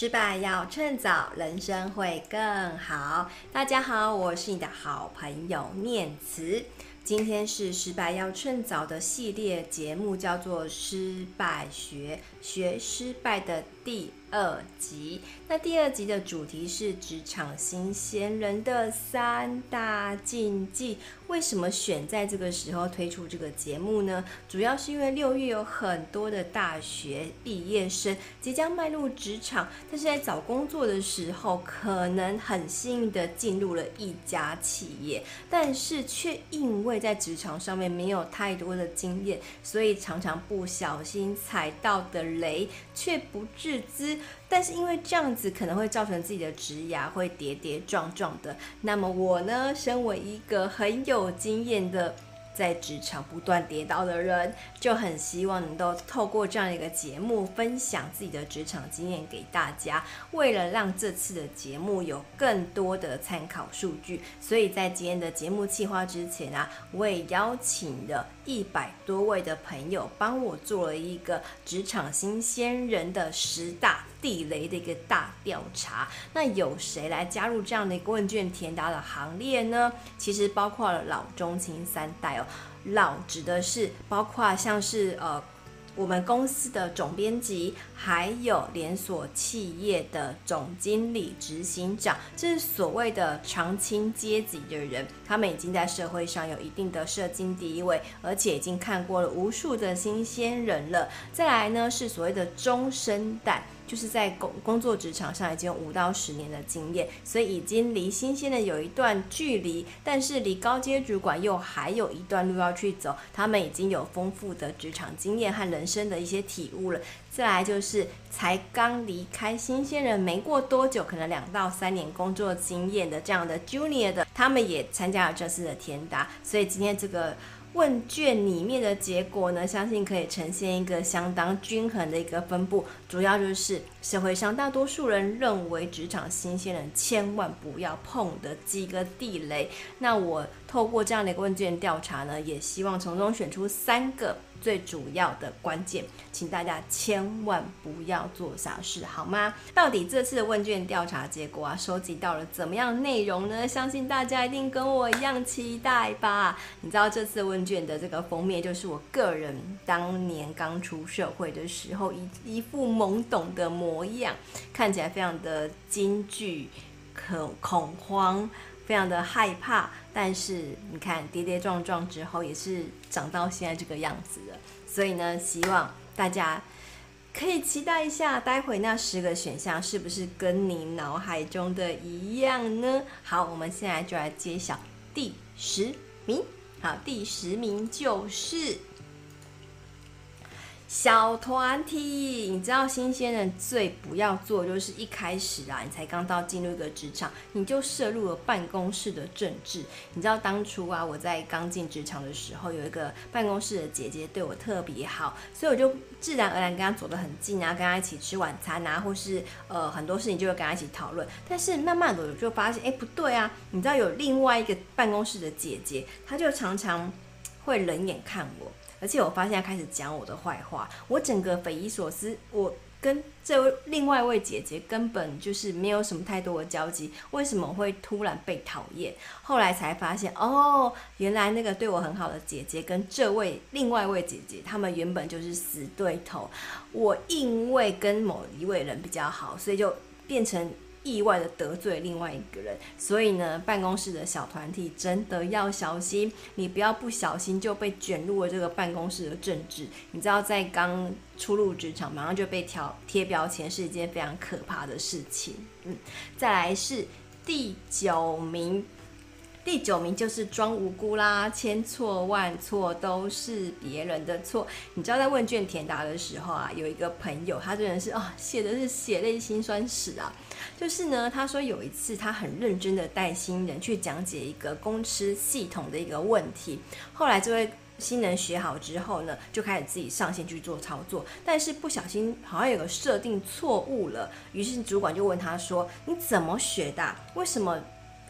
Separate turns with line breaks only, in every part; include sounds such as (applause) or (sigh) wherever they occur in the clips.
失败要趁早，人生会更好。大家好，我是你的好朋友念慈。今天是失败要趁早的系列节目，叫做《失败学》，学失败的第二集。那第二集的主题是职场新鲜人的三大禁忌。为什么选在这个时候推出这个节目呢？主要是因为六月有很多的大学毕业生即将迈入职场，但是在找工作的时候，可能很幸运的进入了一家企业，但是却因为在职场上面没有太多的经验，所以常常不小心踩到的雷却不资。但是因为这样子可能会造成自己的职涯会跌跌撞撞的。那么我呢，身为一个很有经验的。在职场不断跌倒的人，就很希望能够透过这样一个节目，分享自己的职场经验给大家。为了让这次的节目有更多的参考数据，所以在今天的节目计划之前啊，我也邀请了一百多位的朋友帮我做了一个职场新鲜人的十大地雷的一个大调查。那有谁来加入这样的一个问卷填答的行列呢？其实包括了老中青三代哦。老指的是包括像是呃我们公司的总编辑，还有连锁企业的总经理、执行长，这是所谓的长青阶级的人，他们已经在社会上有一定的社经地位，而且已经看过了无数的新鲜人了。再来呢是所谓的中生代。就是在工工作职场上已经有五到十年的经验，所以已经离新鲜的有一段距离，但是离高阶主管又还有一段路要去走。他们已经有丰富的职场经验和人生的一些体悟了。再来就是才刚离开新鲜人没过多久，可能两到三年工作经验的这样的 junior 的，他们也参加了这次的填答。所以今天这个。问卷里面的结果呢，相信可以呈现一个相当均衡的一个分布。主要就是社会上大多数人认为职场新鲜人千万不要碰的几个地雷。那我透过这样的一个问卷调查呢，也希望从中选出三个。最主要的关键，请大家千万不要做傻事，好吗？到底这次的问卷调查结果啊，收集到了怎么样内容呢？相信大家一定跟我一样期待吧。你知道这次问卷的这个封面，就是我个人当年刚出社会的时候一一副懵懂的模样，看起来非常的惊惧、恐恐慌。非常的害怕，但是你看跌跌撞撞之后，也是长到现在这个样子的。所以呢，希望大家可以期待一下，待会那十个选项是不是跟你脑海中的一样呢？好，我们现在就来揭晓第十名。好，第十名就是。小团体，你知道新鲜人最不要做就是一开始啊，你才刚到进入一个职场，你就涉入了办公室的政治。你知道当初啊，我在刚进职场的时候，有一个办公室的姐姐对我特别好，所以我就自然而然跟她走得很近啊，跟她一起吃晚餐啊，或是呃很多事情就会跟她一起讨论。但是慢慢的我就发现，哎，不对啊，你知道有另外一个办公室的姐姐，她就常常会冷眼看我。而且我发现他开始讲我的坏话，我整个匪夷所思。我跟这位另外一位姐姐根本就是没有什么太多的交集，为什么会突然被讨厌？后来才发现，哦，原来那个对我很好的姐姐跟这位另外一位姐姐，他们原本就是死对头。我因为跟某一位人比较好，所以就变成。意外的得罪另外一个人，所以呢，办公室的小团体真的要小心，你不要不小心就被卷入了这个办公室的政治。你知道，在刚初入职场，马上就被贴贴标签，是一件非常可怕的事情。嗯，再来是第九名。第九名就是装无辜啦，千错万错都是别人的错。你知道在问卷填答的时候啊，有一个朋友，他真的是啊，写的是血泪辛酸史啊。就是呢，他说有一次他很认真的带新人去讲解一个公司系统的一个问题，后来这位新人学好之后呢，就开始自己上线去做操作，但是不小心好像有个设定错误了，于是主管就问他说：“你怎么学的？为什么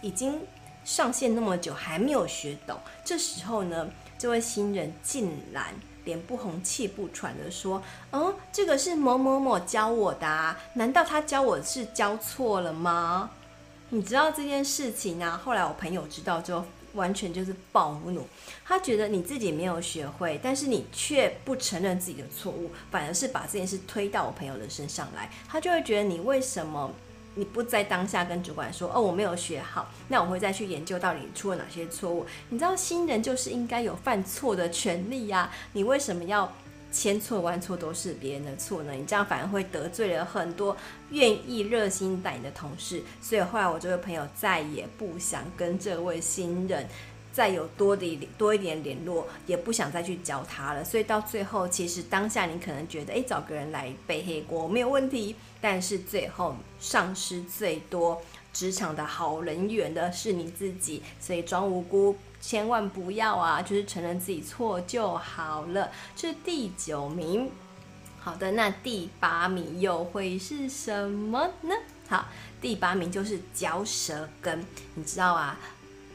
已经？”上线那么久还没有学懂，这时候呢，这位新人竟然脸不红气不喘的说：“嗯，这个是某某某教我的啊，难道他教我是教错了吗？”你知道这件事情呢？后来我朋友知道之后，完全就是暴怒。他觉得你自己没有学会，但是你却不承认自己的错误，反而是把这件事推到我朋友的身上来。他就会觉得你为什么你不在当下跟主管说：“哦，我没有学好。”那我会再去研究到底出了哪些错误。你知道新人就是应该有犯错的权利呀，你为什么要？千错万错都是别人的错呢？你这样反而会得罪了很多愿意热心待你的同事。所以后来我这位朋友再也不想跟这位新人再有多的多一点联络，也不想再去教他了。所以到最后，其实当下你可能觉得，诶，找个人来背黑锅没有问题，但是最后丧失最多职场的好人缘的是你自己。所以装无辜。千万不要啊！就是承认自己错就好了。这是第九名。好的，那第八名又会是什么呢？好，第八名就是嚼舌根。你知道啊，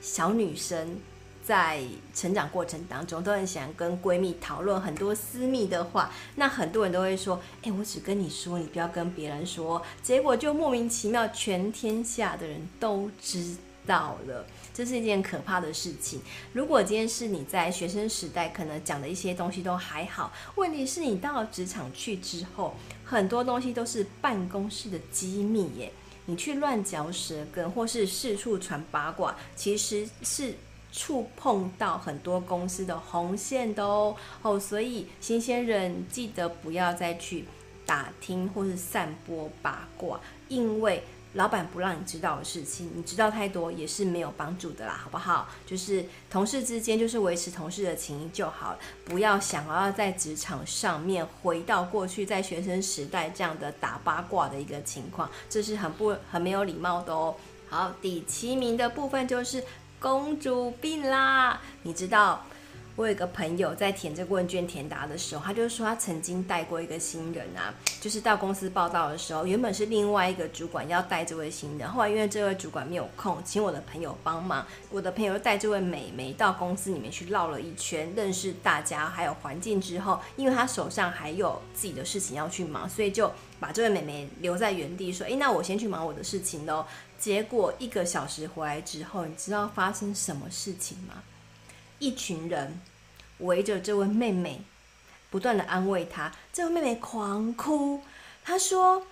小女生在成长过程当中都很想跟闺蜜讨论很多私密的话。那很多人都会说：“哎，我只跟你说，你不要跟别人说。”结果就莫名其妙，全天下的人都知道了。这是一件可怕的事情。如果今天是你在学生时代，可能讲的一些东西都还好。问题是你到了职场去之后，很多东西都是办公室的机密耶。你去乱嚼舌根，或是四处传八卦，其实是触碰到很多公司的红线的哦。哦，所以新鲜人记得不要再去打听或是散播八卦，因为。老板不让你知道的事情，你知道太多也是没有帮助的啦，好不好？就是同事之间，就是维持同事的情谊就好了，不要想要在职场上面回到过去在学生时代这样的打八卦的一个情况，这是很不很没有礼貌的哦。好，第七名的部分就是公主病啦，你知道。我有个朋友在填这个问卷填答的时候，他就说他曾经带过一个新人啊，就是到公司报道的时候，原本是另外一个主管要带这位新人，后来因为这位主管没有空，请我的朋友帮忙，我的朋友带这位美眉到公司里面去绕了一圈，认识大家还有环境之后，因为他手上还有自己的事情要去忙，所以就把这位美眉留在原地，说：“诶，那我先去忙我的事情喽。”结果一个小时回来之后，你知道发生什么事情吗？一群人围着这位妹妹，不断的安慰她。这位妹妹狂哭，她说：“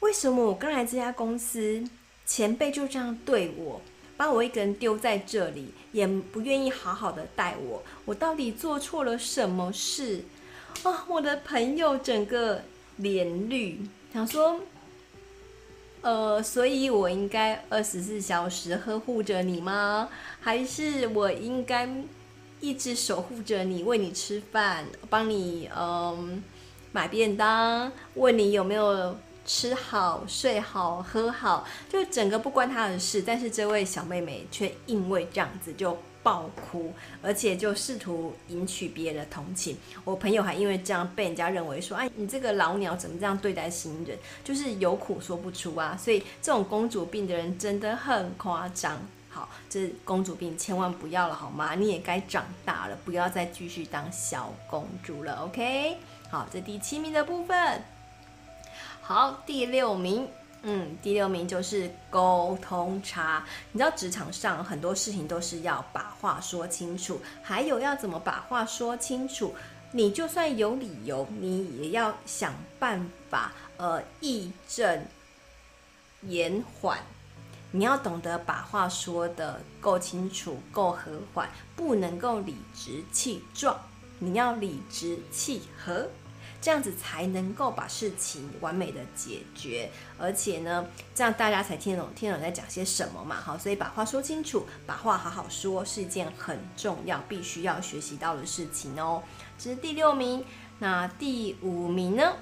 为什么我刚来这家公司，前辈就这样对我，把我一个人丢在这里，也不愿意好好的带我？我到底做错了什么事？”啊，我的朋友整个脸绿，想说。呃，所以我应该二十四小时呵护着你吗？还是我应该一直守护着你，喂你吃饭，帮你嗯、买便当，问你有没有吃好、睡好、喝好，就整个不关他的事。但是这位小妹妹却因为这样子就。爆哭，而且就试图引起别人的同情。我朋友还因为这样被人家认为说：“哎，你这个老鸟怎么这样对待新人？就是有苦说不出啊！”所以这种公主病的人真的很夸张。好，这公主病千万不要了好吗？你也该长大了，不要再继续当小公主了。OK，好，这第七名的部分。好，第六名。嗯，第六名就是沟通差。你知道职场上很多事情都是要把话说清楚，还有要怎么把话说清楚？你就算有理由，你也要想办法，呃，义正言缓。你要懂得把话说得够清楚、够和缓，不能够理直气壮，你要理直气和。这样子才能够把事情完美的解决，而且呢，这样大家才听得懂听得懂在讲些什么嘛。好，所以把话说清楚，把话好好说是一件很重要、必须要学习到的事情哦。这是第六名，那第五名呢？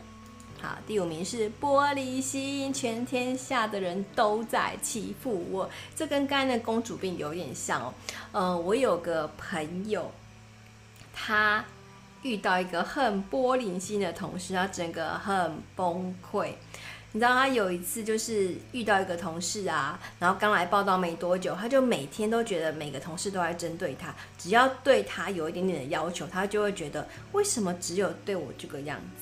好，第五名是玻璃心，全天下的人都在欺负我。这跟刚才的公主病有点像哦。呃，我有个朋友，他。遇到一个很玻璃心的同事，他整个很崩溃。你知道他有一次就是遇到一个同事啊，然后刚来报道没多久，他就每天都觉得每个同事都在针对他，只要对他有一点点的要求，他就会觉得为什么只有对我这个样子？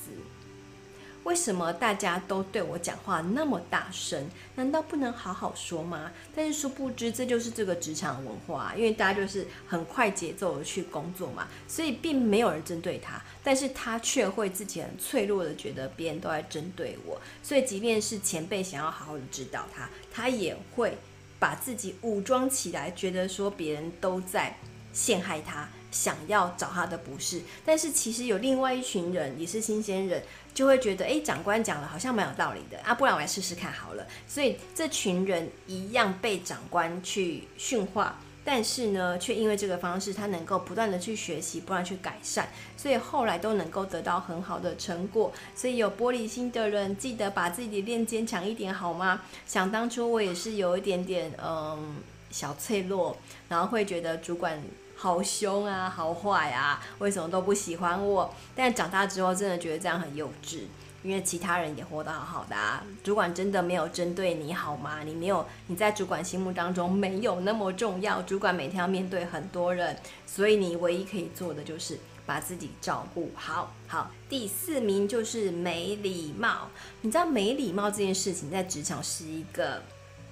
为什么大家都对我讲话那么大声？难道不能好好说吗？但是殊不知，这就是这个职场文化，因为大家就是很快节奏的去工作嘛，所以并没有人针对他，但是他却会自己很脆弱的觉得别人都在针对我，所以即便是前辈想要好好的指导他，他也会把自己武装起来，觉得说别人都在陷害他，想要找他的不是。但是其实有另外一群人也是新鲜人。就会觉得，哎，长官讲的好像蛮有道理的啊，不然我来试试看好了。所以这群人一样被长官去训话，但是呢，却因为这个方式，他能够不断的去学习，不断去改善，所以后来都能够得到很好的成果。所以有玻璃心的人，记得把自己练坚强一点，好吗？想当初我也是有一点点，嗯，小脆弱，然后会觉得主管。好凶啊，好坏啊，为什么都不喜欢我？但长大之后，真的觉得这样很幼稚，因为其他人也活得好好的啊。主管真的没有针对你好吗？你没有，你在主管心目当中没有那么重要。主管每天要面对很多人，所以你唯一可以做的就是把自己照顾好。好，第四名就是没礼貌。你知道没礼貌这件事情在职场是一个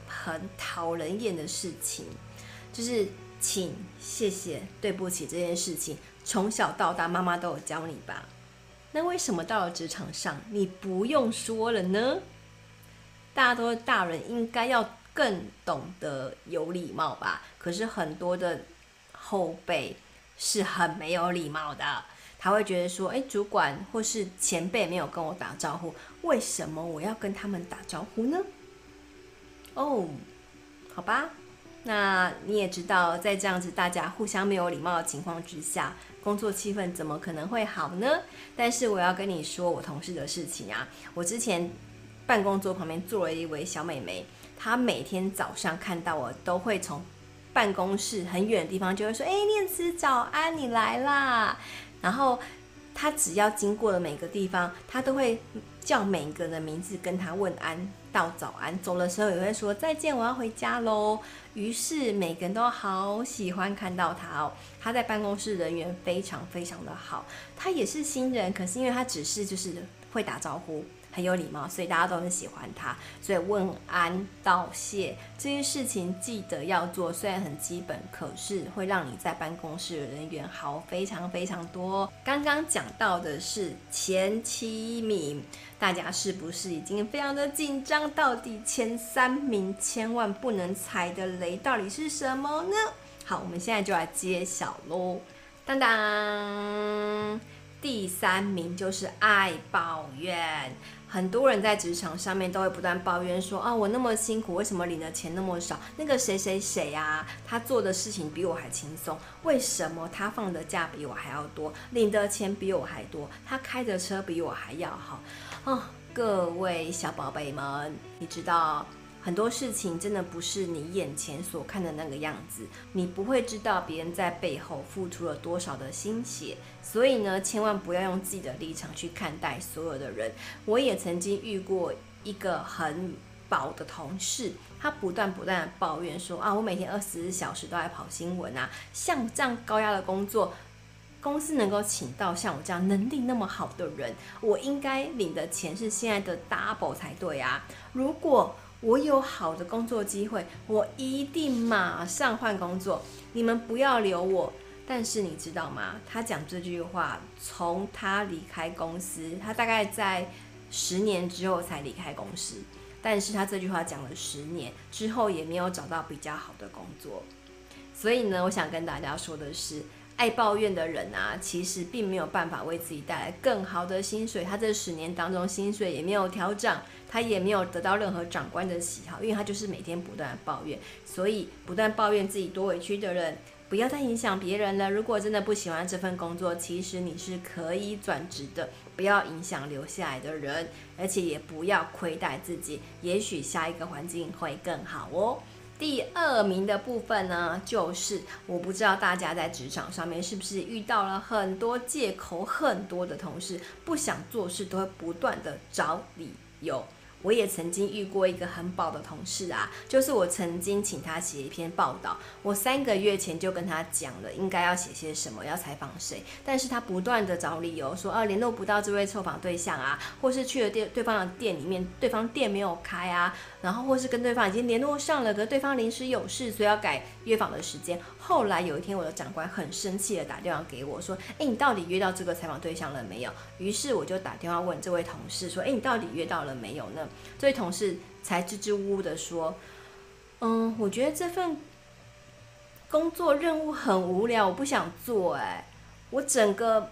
很讨人厌的事情，就是。请、谢谢、对不起这件事情，从小到大妈妈都有教你吧？那为什么到了职场上你不用说了呢？大家都是大人，应该要更懂得有礼貌吧？可是很多的后辈是很没有礼貌的，他会觉得说：“诶，主管或是前辈没有跟我打招呼，为什么我要跟他们打招呼呢？”哦，好吧。那你也知道，在这样子大家互相没有礼貌的情况之下，工作气氛怎么可能会好呢？但是我要跟你说我同事的事情啊，我之前办公桌旁边坐了一位小美眉，她每天早上看到我都会从办公室很远的地方就会说：“哎，念慈早安，你来啦。”然后他只要经过了每个地方，他都会叫每一个人的名字跟他问安。道早安，走的时候也会说再见，我要回家喽。于是每个人都好喜欢看到他哦。他在办公室人缘非常非常的好，他也是新人，可是因为他只是就是会打招呼。很有礼貌，所以大家都很喜欢他。所以问安道谢这些事情记得要做，虽然很基本，可是会让你在办公室的人缘好非常非常多。刚刚讲到的是前七名，大家是不是已经非常的紧张？到底前三名千万不能踩的雷到底是什么呢？好，我们现在就来揭晓喽！当当，第三名就是爱抱怨。很多人在职场上面都会不断抱怨说啊，我那么辛苦，为什么领的钱那么少？那个谁谁谁啊，他做的事情比我还轻松，为什么他放的假比我还要多，领的钱比我还多，他开的车比我还要好？哦，各位小宝贝们，你知道？很多事情真的不是你眼前所看的那个样子，你不会知道别人在背后付出了多少的心血，所以呢，千万不要用自己的立场去看待所有的人。我也曾经遇过一个很宝的同事，他不断不断的抱怨说啊，我每天二十四小时都在跑新闻啊，像这样高压的工作，公司能够请到像我这样能力那么好的人，我应该领的钱是现在的 double 才对啊，如果我有好的工作机会，我一定马上换工作。你们不要留我。但是你知道吗？他讲这句话，从他离开公司，他大概在十年之后才离开公司。但是他这句话讲了十年之后，也没有找到比较好的工作。所以呢，我想跟大家说的是。爱抱怨的人啊，其实并没有办法为自己带来更好的薪水。他这十年当中，薪水也没有调整，他也没有得到任何长官的喜好，因为他就是每天不断抱怨。所以，不断抱怨自己多委屈的人，不要再影响别人了。如果真的不喜欢这份工作，其实你是可以转职的，不要影响留下来的人，而且也不要亏待自己。也许下一个环境会更好哦。第二名的部分呢，就是我不知道大家在职场上面是不是遇到了很多借口很多的同事，不想做事都会不断的找理由。我也曾经遇过一个很宝的同事啊，就是我曾经请他写一篇报道，我三个月前就跟他讲了应该要写些什么，要采访谁，但是他不断的找理由说啊联络不到这位受访对象啊，或是去了店对方的店里面，对方店没有开啊，然后或是跟对方已经联络上了，可对方临时有事，所以要改约访的时间。后来有一天，我的长官很生气的打电话给我说，哎，你到底约到这个采访对象了没有？于是我就打电话问这位同事说，哎，你到底约到了没有呢？这位同事才支支吾吾的说：“ (laughs) 嗯，我觉得这份工作任务很无聊，我不想做。哎，我整个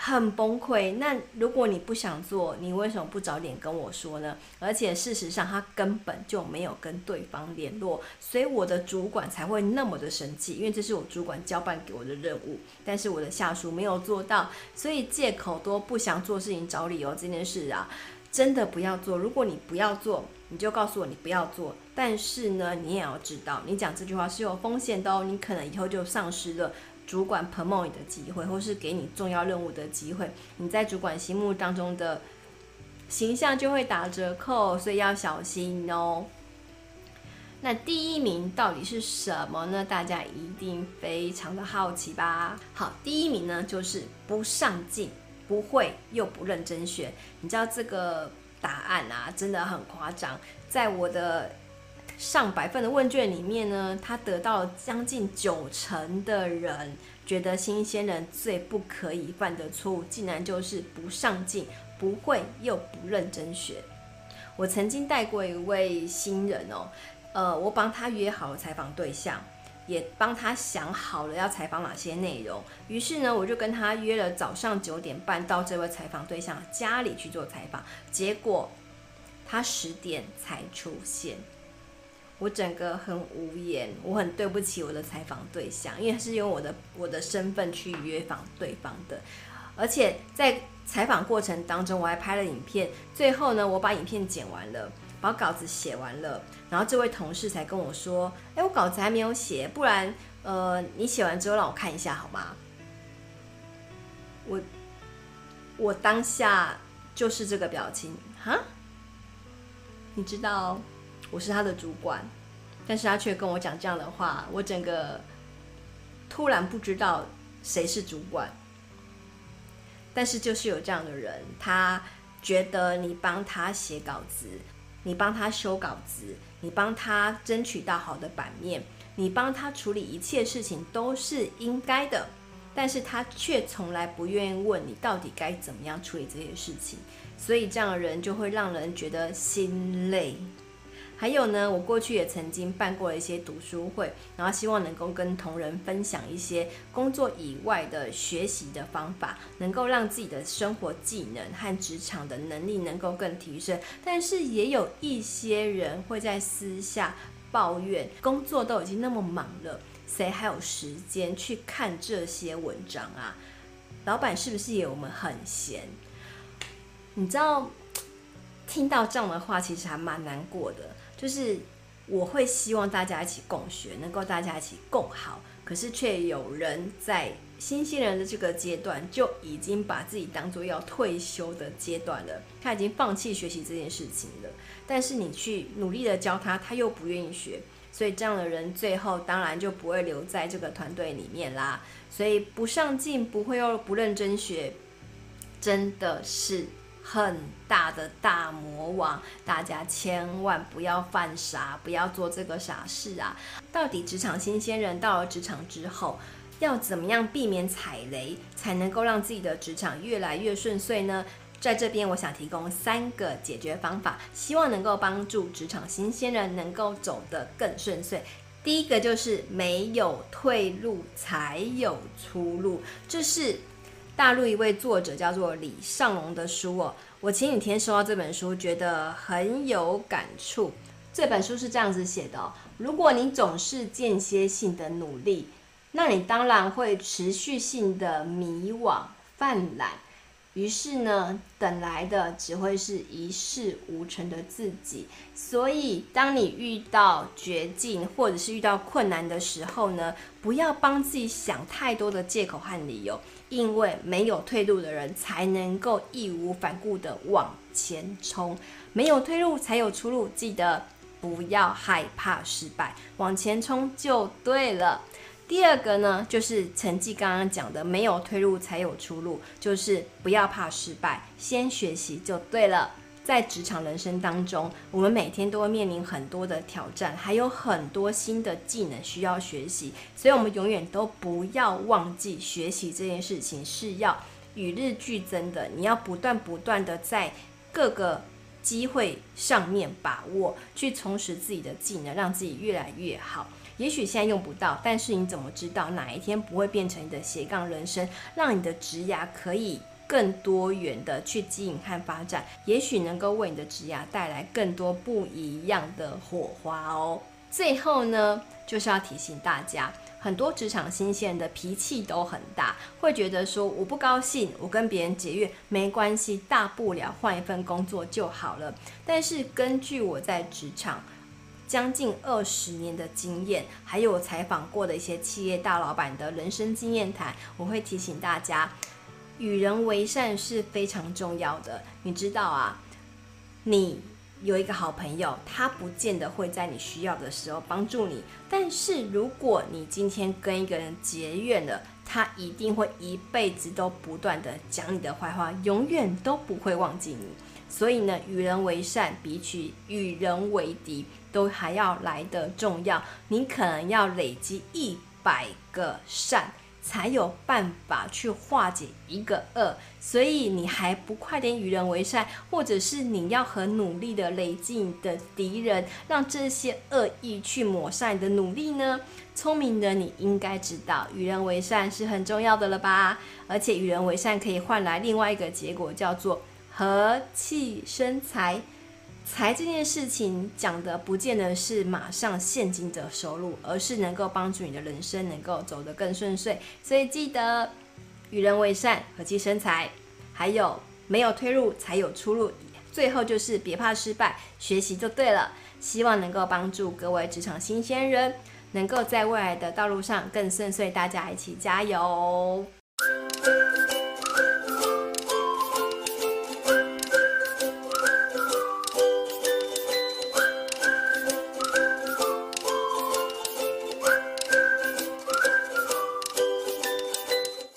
很崩溃。那如果你不想做，你为什么不早点跟我说呢？而且事实上，他根本就没有跟对方联络，所以我的主管才会那么的生气，因为这是我主管交办给我的任务，但是我的下属没有做到，所以借口多不想做事情找理由这件事啊。”真的不要做。如果你不要做，你就告诉我你不要做。但是呢，你也要知道，你讲这句话是有风险的哦。你可能以后就丧失了主管 promote 你的机会，或是给你重要任务的机会。你在主管心目当中的形象就会打折扣，所以要小心哦。那第一名到底是什么呢？大家一定非常的好奇吧？好，第一名呢就是不上进。不会又不认真学，你知道这个答案啊，真的很夸张。在我的上百份的问卷里面呢，他得到将近九成的人觉得新鲜人最不可以犯的错误，竟然就是不上进、不会又不认真学。我曾经带过一位新人哦，呃，我帮他约好了采访对象。也帮他想好了要采访哪些内容，于是呢，我就跟他约了早上九点半到这位采访对象家里去做采访。结果他十点才出现，我整个很无言，我很对不起我的采访对象，因为是用我的我的身份去约访对方的，而且在采访过程当中我还拍了影片，最后呢，我把影片剪完了。把稿子写完了，然后这位同事才跟我说：“哎，我稿子还没有写，不然，呃，你写完之后让我看一下好吗？”我，我当下就是这个表情，哈？你知道我是他的主管，但是他却跟我讲这样的话，我整个突然不知道谁是主管，但是就是有这样的人，他觉得你帮他写稿子。你帮他修稿子，你帮他争取到好的版面，你帮他处理一切事情都是应该的，但是他却从来不愿意问你到底该怎么样处理这些事情，所以这样的人就会让人觉得心累。还有呢，我过去也曾经办过一些读书会，然后希望能够跟同仁分享一些工作以外的学习的方法，能够让自己的生活技能和职场的能力能够更提升。但是也有一些人会在私下抱怨，工作都已经那么忙了，谁还有时间去看这些文章啊？老板是不是也我们很闲？你知道，听到这样的话，其实还蛮难过的。就是我会希望大家一起共学，能够大家一起共好，可是却有人在新鲜人的这个阶段就已经把自己当做要退休的阶段了，他已经放弃学习这件事情了。但是你去努力的教他，他又不愿意学，所以这样的人最后当然就不会留在这个团队里面啦。所以不上进，不会又不认真学，真的是。很大的大魔王，大家千万不要犯傻，不要做这个傻事啊！到底职场新鲜人到了职场之后，要怎么样避免踩雷，才能够让自己的职场越来越顺遂呢？在这边，我想提供三个解决方法，希望能够帮助职场新鲜人能够走得更顺遂。第一个就是没有退路才有出路，这是。大陆一位作者叫做李尚龙的书哦，我前几天收到这本书，觉得很有感触。这本书是这样子写的哦：如果你总是间歇性的努力，那你当然会持续性的迷惘、犯懒，于是呢，等来的只会是一事无成的自己。所以，当你遇到绝境或者是遇到困难的时候呢，不要帮自己想太多的借口和理由，因为没有退路的人才能够义无反顾地往前冲，没有退路才有出路。记得不要害怕失败，往前冲就对了。第二个呢，就是陈记刚刚讲的，没有退路才有出路，就是不要怕失败，先学习就对了。在职场人生当中，我们每天都会面临很多的挑战，还有很多新的技能需要学习，所以我们永远都不要忘记学习这件事情是要与日俱增的，你要不断不断的在各个机会上面把握，去充实自己的技能，让自己越来越好。也许现在用不到，但是你怎么知道哪一天不会变成你的斜杠人生，让你的职涯可以更多元的去经营和发展？也许能够为你的职涯带来更多不一样的火花哦。最后呢，就是要提醒大家，很多职场新鲜的脾气都很大，会觉得说我不高兴，我跟别人结怨没关系，大不了换一份工作就好了。但是根据我在职场，将近二十年的经验，还有我采访过的一些企业大老板的人生经验谈，我会提醒大家，与人为善是非常重要的。你知道啊，你有一个好朋友，他不见得会在你需要的时候帮助你，但是如果你今天跟一个人结怨了，他一定会一辈子都不断的讲你的坏话，永远都不会忘记你。所以呢，与人为善比起与人为敌都还要来得重要。你可能要累积一百个善，才有办法去化解一个恶。所以你还不快点与人为善，或者是你要很努力的累积你的敌人，让这些恶意去抹杀你的努力呢？聪明的你应该知道，与人为善是很重要的了吧？而且与人为善可以换来另外一个结果，叫做。和气生财，财这件事情讲的不见得是马上现金的收入，而是能够帮助你的人生能够走得更顺遂。所以记得与人为善，和气生财，还有没有退路才有出路。最后就是别怕失败，学习就对了。希望能够帮助各位职场新鲜人，能够在未来的道路上更顺遂。大家一起加油！